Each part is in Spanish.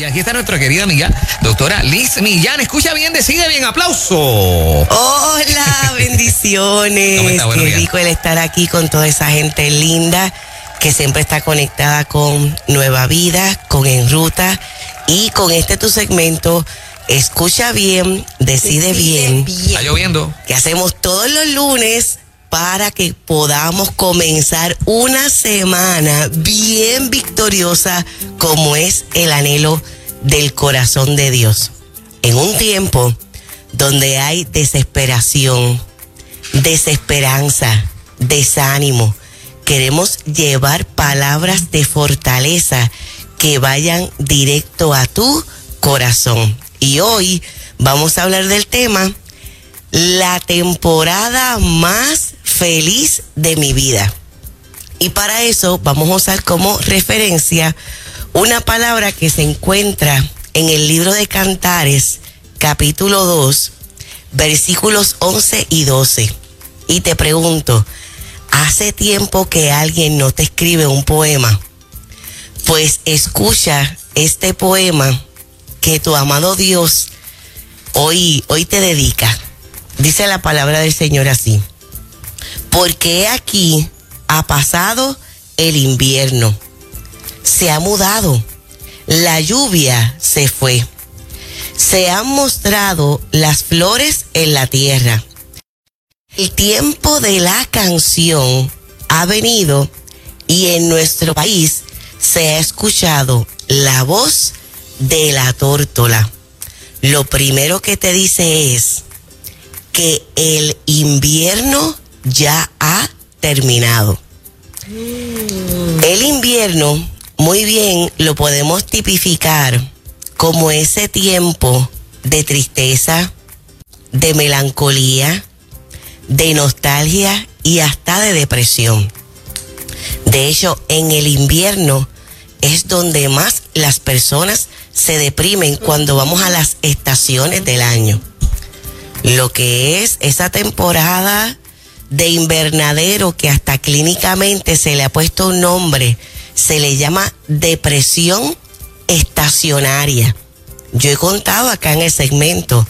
Y aquí está nuestra querida amiga, doctora Liz Millán. Escucha bien, decide bien, aplauso. Hola, bendiciones. Qué rico el estar aquí con toda esa gente linda que siempre está conectada con Nueva Vida, con En Ruta y con este tu segmento. Escucha bien, decide, bien. Está lloviendo. Que hacemos todos los lunes para que podamos comenzar una semana bien victoriosa como es el anhelo del corazón de Dios. En un tiempo donde hay desesperación, desesperanza, desánimo, queremos llevar palabras de fortaleza que vayan directo a tu corazón. Y hoy vamos a hablar del tema la temporada más feliz de mi vida. Y para eso vamos a usar como referencia una palabra que se encuentra en el libro de Cantares, capítulo 2, versículos 11 y 12. Y te pregunto, ¿hace tiempo que alguien no te escribe un poema? Pues escucha este poema que tu amado Dios hoy, hoy te dedica. Dice la palabra del Señor así porque aquí ha pasado el invierno, se ha mudado, la lluvia se fue, se han mostrado las flores en la tierra. El tiempo de la canción ha venido y en nuestro país se ha escuchado la voz de la tórtola. Lo primero que te dice es que el invierno ya ha terminado. El invierno, muy bien, lo podemos tipificar como ese tiempo de tristeza, de melancolía, de nostalgia y hasta de depresión. De hecho, en el invierno es donde más las personas se deprimen cuando vamos a las estaciones del año. Lo que es esa temporada de invernadero que hasta clínicamente se le ha puesto un nombre, se le llama depresión estacionaria. Yo he contado acá en el segmento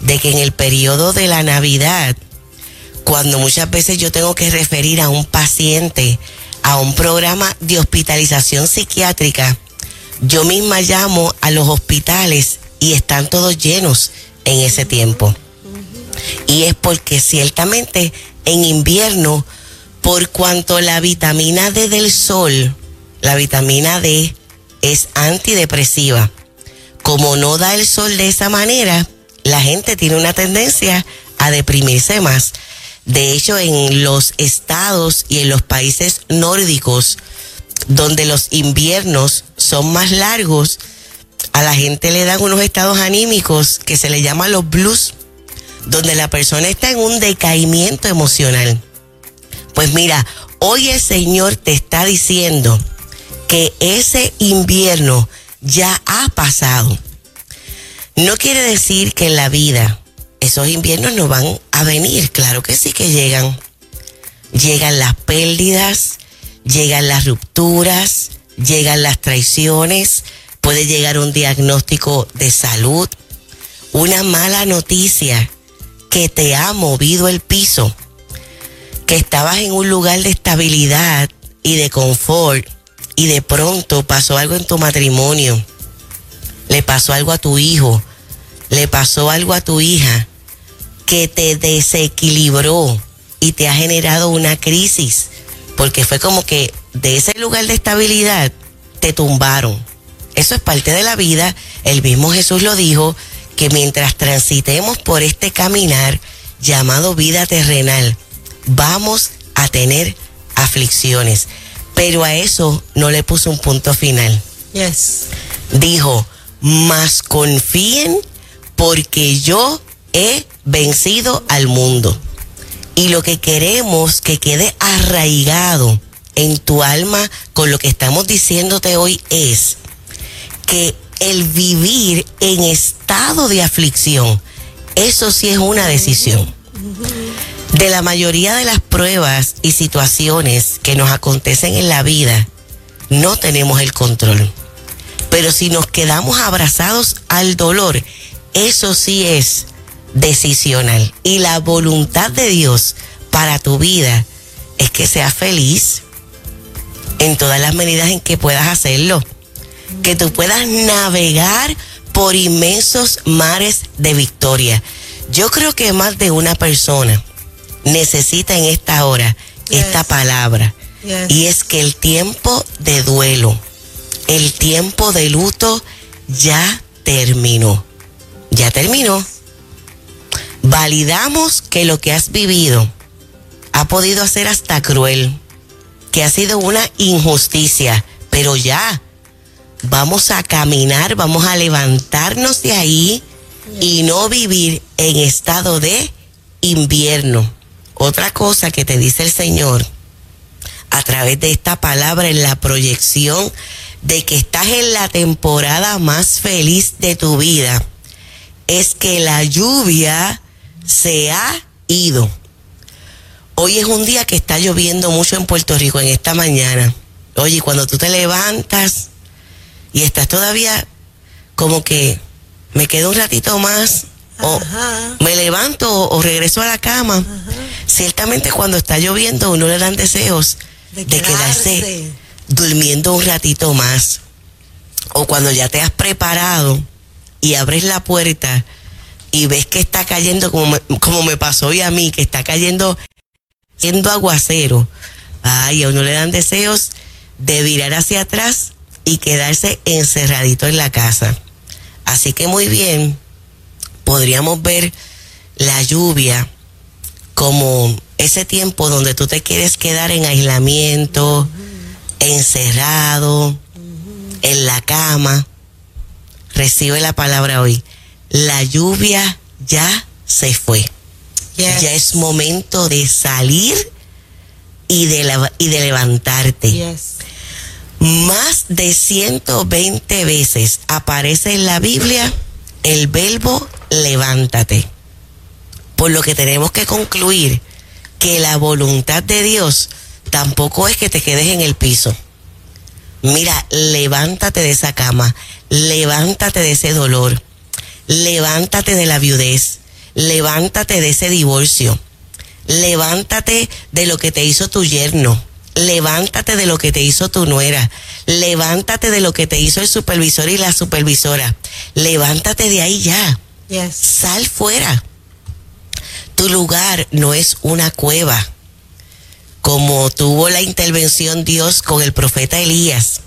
de que en el periodo de la Navidad, cuando muchas veces yo tengo que referir a un paciente a un programa de hospitalización psiquiátrica, yo misma llamo a los hospitales y están todos llenos en ese tiempo. Y es porque ciertamente en invierno por cuanto la vitamina D del sol, la vitamina D es antidepresiva. Como no da el sol de esa manera, la gente tiene una tendencia a deprimirse más. De hecho, en los estados y en los países nórdicos, donde los inviernos son más largos, a la gente le dan unos estados anímicos que se le llaman los blues donde la persona está en un decaimiento emocional. Pues mira, hoy el Señor te está diciendo que ese invierno ya ha pasado. No quiere decir que en la vida esos inviernos no van a venir, claro que sí que llegan. Llegan las pérdidas, llegan las rupturas, llegan las traiciones, puede llegar un diagnóstico de salud, una mala noticia que te ha movido el piso, que estabas en un lugar de estabilidad y de confort y de pronto pasó algo en tu matrimonio, le pasó algo a tu hijo, le pasó algo a tu hija que te desequilibró y te ha generado una crisis, porque fue como que de ese lugar de estabilidad te tumbaron. Eso es parte de la vida, el mismo Jesús lo dijo, que mientras transitemos por este caminar llamado vida terrenal, vamos a tener aflicciones. Pero a eso no le puso un punto final. Yes. Dijo, más confíen porque yo he vencido al mundo. Y lo que queremos que quede arraigado en tu alma con lo que estamos diciéndote hoy es que el vivir en estado de aflicción, eso sí es una decisión. De la mayoría de las pruebas y situaciones que nos acontecen en la vida, no tenemos el control. Pero si nos quedamos abrazados al dolor, eso sí es decisional. Y la voluntad de Dios para tu vida es que seas feliz en todas las medidas en que puedas hacerlo. Que tú puedas navegar por inmensos mares de victoria. Yo creo que más de una persona necesita en esta hora esta palabra. Y es que el tiempo de duelo, el tiempo de luto ya terminó. Ya terminó. Validamos que lo que has vivido ha podido ser hasta cruel, que ha sido una injusticia, pero ya vamos a caminar, vamos a levantarnos de ahí y no vivir en estado de invierno. Otra cosa que te dice el Señor a través de esta palabra en la proyección de que estás en la temporada más feliz de tu vida es que la lluvia se ha ido. Hoy es un día que está lloviendo mucho en Puerto Rico en esta mañana. Oye, cuando tú te levantas y estás todavía como que me quedo un ratito más o me levanto o, regreso a la cama. Ciertamente cuando está lloviendo uno le dan deseos de, quedarse durmiendo un ratito más. O cuando ya te has preparado y abres la puerta y ves que está cayendo como me, como me pasó hoy a mí, que está cayendo siendo aguacero. Ay, a uno le dan deseos de virar hacia atrás y quedarse encerradito en la casa. Así que muy bien, podríamos ver la lluvia como ese tiempo donde tú te quieres quedar en aislamiento, encerrado, en la cama. Recibe la palabra hoy. La lluvia ya se fue. Ya es momento de salir y de, y de levantarte. Más de 120 veces aparece en la Biblia el verbo levántate. Por lo que tenemos que concluir que la voluntad de Dios tampoco es que te quedes en el piso. Mira, levántate de esa cama, levántate de ese dolor, levántate de la viudez, levántate de ese divorcio, levántate de lo que te hizo tu yerno, levántate de lo que te hizo tu nuera, levántate de lo que te hizo el supervisor y la supervisora, levántate de ahí ya, sal fuera. Tu lugar no es una cueva, como tuvo la intervención Dios con el profeta Elías,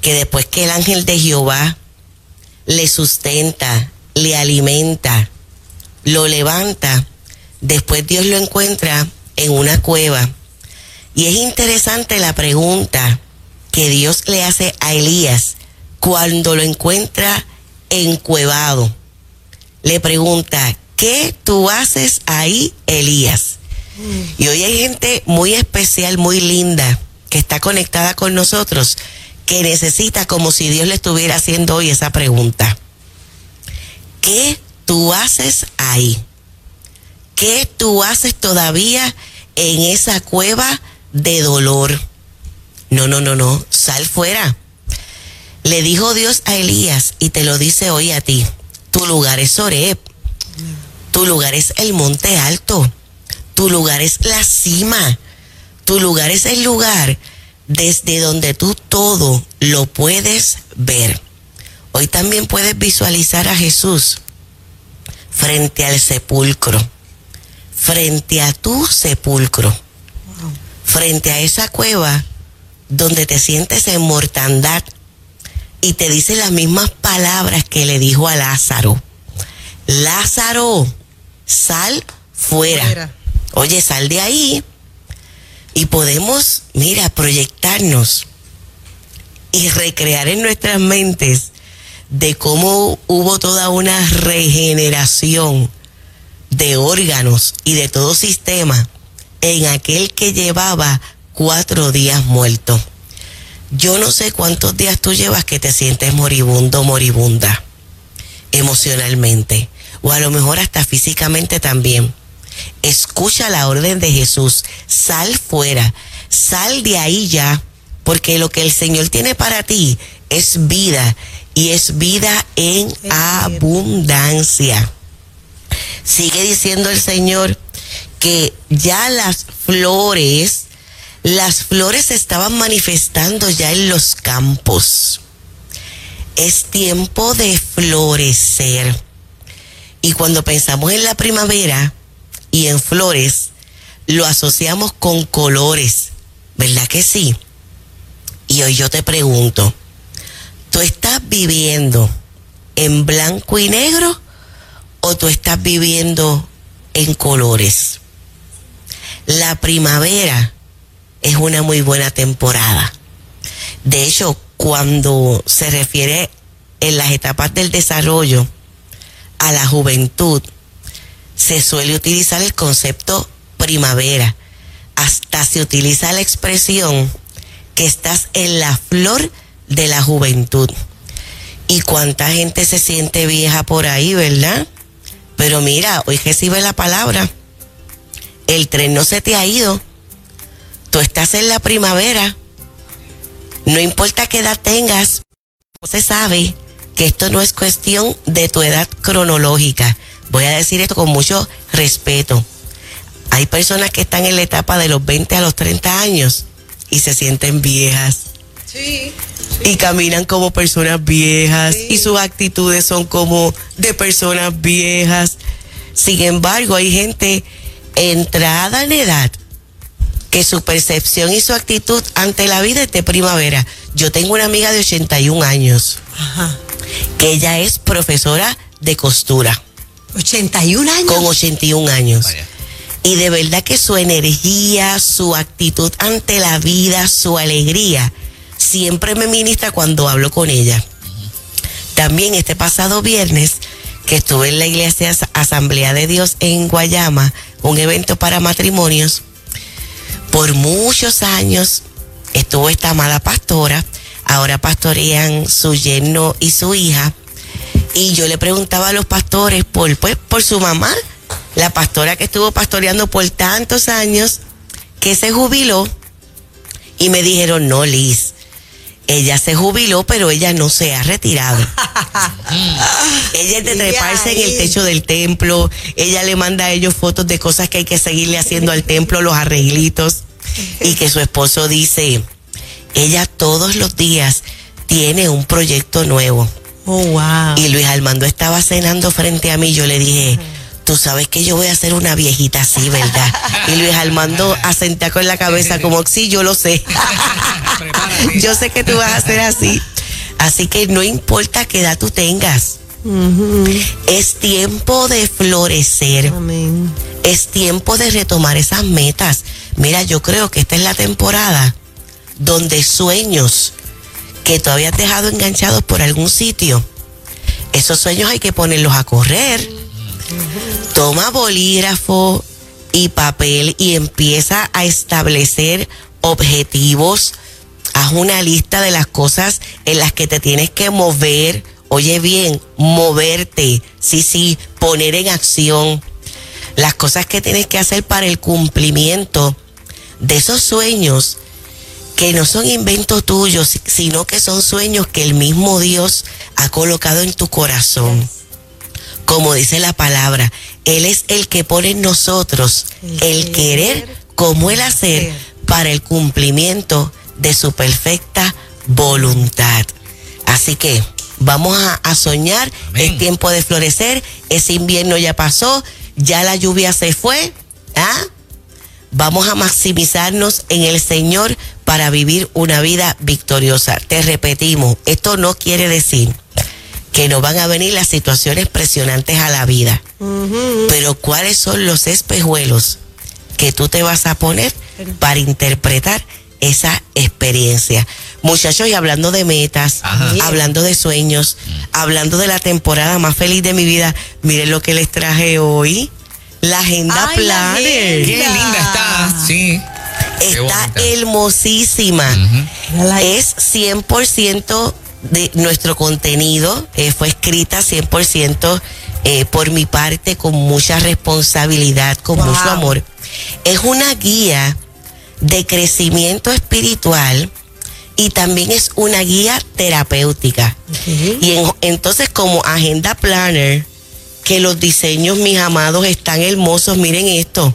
que después que el ángel de Jehová le sustenta, le alimenta, lo levanta, después Dios lo encuentra en una cueva y es interesante la pregunta que Dios le hace a Elías cuando lo encuentra encuevado. Le pregunta, ¿qué tú haces ahí, Elías? Y hoy hay gente muy especial, muy linda, que está conectada con nosotros, que necesita como si Dios le estuviera haciendo hoy esa pregunta. ¿Qué tú haces ahí? ¿Qué tú haces todavía en esa cueva de dolor. No, no, no, no, sal fuera. Le dijo Dios a Elías y te lo dice hoy a ti. Tu lugar es Oreb. Tu lugar es el monte alto. Tu lugar es la cima. Tu lugar es el lugar desde donde tú todo lo puedes ver. Hoy también puedes visualizar a Jesús frente al sepulcro, frente a tu sepulcro frente a esa cueva donde te sientes en mortandad y te dice las mismas palabras que le dijo a Lázaro. Lázaro, sal fuera. Oye, sal de ahí. Y podemos, mira, proyectarnos y recrear en nuestras mentes de cómo hubo toda una regeneración de órganos y de todo sistema en aquel que llevaba cuatro días muerto. Yo no sé cuántos días tú llevas que te sientes moribundo, moribunda, emocionalmente, o a lo mejor hasta físicamente también. Escucha la orden de Jesús, sal fuera, sal de ahí ya, porque lo que el Señor tiene para ti es vida y es vida en abundancia. Sigue diciendo el Señor que ya las flores, las flores se estaban manifestando ya en los campos. Es tiempo de florecer. Y cuando pensamos en la primavera y en flores, lo asociamos con colores, ¿verdad que sí? Y hoy yo te pregunto, ¿tú estás viviendo en blanco y negro o tú estás viviendo en colores? La primavera es una muy buena temporada. De hecho, cuando se refiere en las etapas del desarrollo a la juventud, se suele utilizar el concepto primavera. Hasta se utiliza la expresión que estás en la flor de la juventud. Y cuánta gente se siente vieja por ahí, ¿verdad? Pero mira, hoy recibe la palabra. El tren no se te ha ido. Tú estás en la primavera. No importa qué edad tengas, no se sabe que esto no es cuestión de tu edad cronológica. Voy a decir esto con mucho respeto. Hay personas que están en la etapa de los 20 a los 30 años y se sienten viejas. Sí. Y caminan como personas viejas y sus actitudes son como de personas viejas. Sin embargo, hay gente entrada en edad que su percepción y su actitud ante la vida es de primavera. Yo tengo una amiga de 81 años, Ajá. que ella es profesora de costura. 81 años. Con 81 años. Y de verdad que su energía, su actitud ante la vida, su alegría, siempre me ministra cuando hablo con ella. También este pasado viernes, que estuve en la iglesia Asamblea de Dios en Guayama, un evento para matrimonios, por muchos años estuvo esta amada pastora, ahora pastorean su yerno y su hija, y yo le preguntaba a los pastores por, pues, por su mamá, la pastora que estuvo pastoreando por tantos años, que se jubiló y me dijeron, no, Liz, ella se jubiló, pero ella no se ha retirado. ella es de treparse en el techo del templo, ella le manda a ellos fotos de cosas que hay que seguirle haciendo al templo, los arreglitos, y que su esposo dice, ella todos los días tiene un proyecto nuevo. Oh, wow. Y Luis Armando estaba cenando frente a mí, yo le dije, tú sabes que yo voy a ser una viejita así, ¿verdad? Y Luis Armando asentía con la cabeza como, sí, yo lo sé. yo sé que tú vas a ser así. Así que no importa qué edad tú tengas. Es tiempo de florecer. Es tiempo de retomar esas metas. Mira, yo creo que esta es la temporada donde sueños que todavía has dejado enganchados por algún sitio, esos sueños hay que ponerlos a correr Toma bolígrafo y papel y empieza a establecer objetivos. Haz una lista de las cosas en las que te tienes que mover. Oye bien, moverte. Sí, sí, poner en acción las cosas que tienes que hacer para el cumplimiento de esos sueños que no son inventos tuyos, sino que son sueños que el mismo Dios ha colocado en tu corazón como dice la palabra, Él es el que pone en nosotros el, querer como el hacer para el cumplimiento de su perfecta voluntad. Así que vamos a, soñar, es tiempo de florecer, ese invierno ya pasó, ya la lluvia se fue, ¿ah? Vamos a maximizarnos en el Señor para vivir una vida victoriosa. Te repetimos, esto no quiere decir que no van a venir las situaciones presionantes a la vida. Pero ¿cuáles son los espejuelos que tú te vas a poner para interpretar esa experiencia? Muchachos, y hablando de metas, hablando de sueños, hablando de la temporada más feliz de mi vida, miren lo que les traje hoy. La agenda Planner. Qué linda está, sí. Está hermosísima. Es 100% de nuestro contenido eh, fue escrita 100% eh, por mi parte, con mucha responsabilidad, con mucho amor. Es una guía de crecimiento espiritual y también es una guía terapéutica. Y en- entonces como agenda planner, que los diseños, mis amados, están hermosos, miren esto.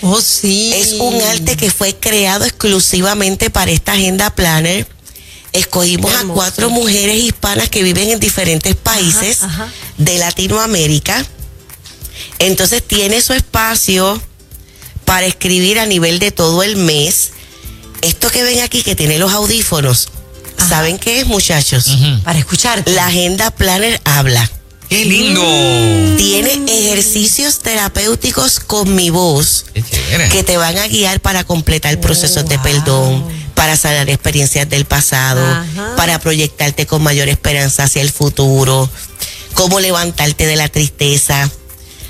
Oh, sí. Es un arte que fue creado exclusivamente para esta agenda planner. Escogimos a cuatro mujeres hispanas que viven en diferentes países ajá. de Latinoamérica. Entonces tiene su espacio para escribir a nivel de todo el mes. Esto que ven aquí que tiene los audífonos, Ajá. ¿saben qué es, muchachos? Para escucharte. La agenda planner habla. ¡Qué lindo! Tiene ejercicios terapéuticos con mi voz que te van a guiar para completar procesos de wow. perdón, para sanar experiencias del pasado, Ajá. para proyectarte con mayor esperanza hacia el futuro, cómo levantarte de la tristeza.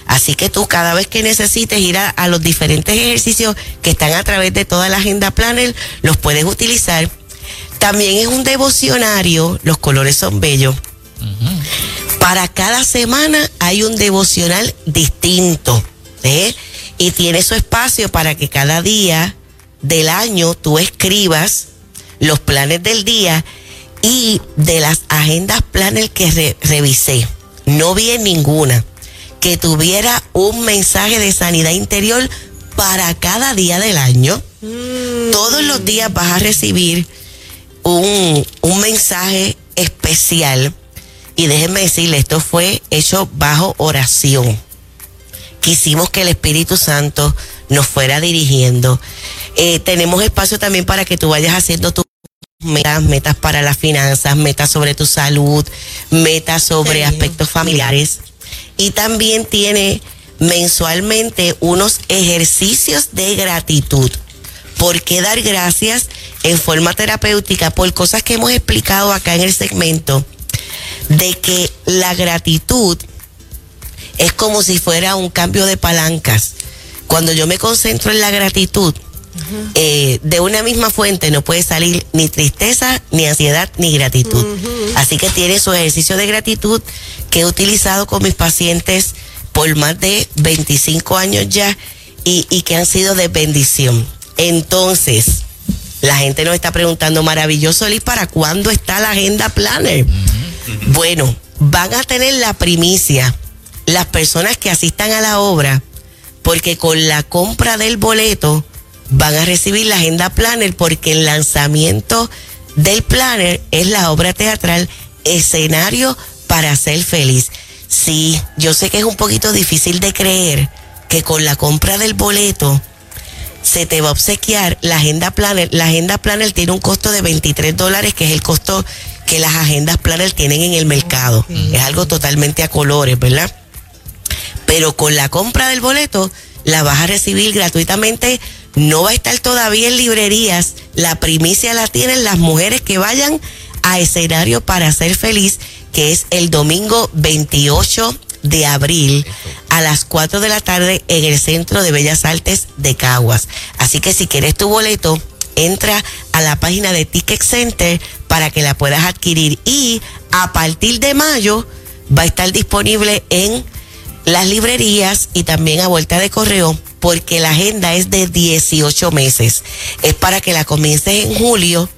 Así que tú cada vez que necesites ir a, a los diferentes ejercicios que están a través de toda la agenda planner, los puedes utilizar. También es un devocionario, los colores son bellos. Para cada semana hay un devocional distinto. ¿eh? Y tiene su espacio para que cada día del año tú escribas los planes del día y de las agendas planes que re- revisé. No vi en ninguna que tuviera un mensaje de sanidad interior para cada día del año. Todos los días vas a recibir un, un mensaje especial. Y déjenme decirle, esto fue hecho bajo oración. Quisimos que el Espíritu Santo nos fuera dirigiendo. Eh, tenemos espacio también para que tú vayas haciendo tus metas, metas para las finanzas, metas sobre tu salud, metas sobre aspectos familiares. Y también tiene mensualmente unos ejercicios de gratitud. ¿Por qué dar gracias en forma terapéutica? Por cosas que hemos explicado acá en el segmento, de que la gratitud es como si fuera un cambio de palancas. Cuando yo me concentro en la gratitud, eh, de una misma fuente no puede salir ni tristeza, ni ansiedad, ni gratitud. Así que tiene su ejercicio de gratitud que he utilizado con mis pacientes por más de 25 años ya y, y que han sido de bendición. Entonces, la gente nos está preguntando, maravilloso, Liz, ¿para cuándo está la agenda planner? Bueno, van a tener la primicia las personas que asistan a la obra, porque con la compra del boleto van a recibir la agenda planner, porque el lanzamiento del planner es la obra teatral escenario para ser feliz. Sí, yo sé que es un poquito difícil de creer que con la compra del boleto se te va a obsequiar la agenda planner. La agenda planner tiene un costo de 23 dólares, que es el costo que las agendas planner tienen en el mercado. Es algo totalmente a colores, ¿verdad? Pero con la compra del boleto la vas a recibir gratuitamente. No va a estar todavía en librerías. La primicia la tienen las mujeres que vayan a escenario para ser feliz, que es el domingo 28 de abril a las 4 de la tarde en el Centro de Bellas Artes de Caguas. Así que si quieres tu boleto, entra a la página de Ticket Center para que la puedas adquirir y a partir de mayo va a estar disponible en las librerías y también a vuelta de correo porque la agenda es de 18 meses. Es para que la comiences en julio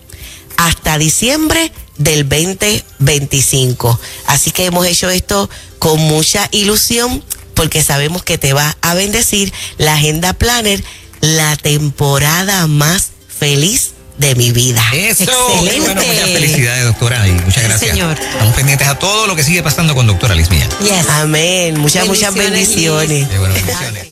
hasta diciembre del 2025. Así que hemos hecho esto con mucha ilusión porque sabemos que te va a bendecir la agenda planner, la temporada más feliz de mi vida. Eso, Excelente. bueno, muchas felicidades, doctora, y muchas Sí, gracias. señor. Estamos pendientes a todo lo que sigue pasando con doctora Liz Millán. Yes. Amén. Muchas, muchas Bendiciones, Liz. bendiciones. Qué bueno, bendiciones.